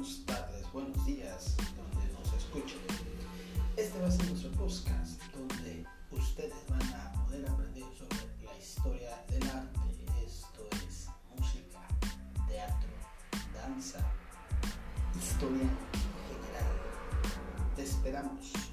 buenas tardes, buenos días, donde nos escuchen. Este va a ser nuestro podcast donde ustedes van a poder aprender sobre la historia del arte. Esto es música, teatro, danza, historia en general. Te esperamos.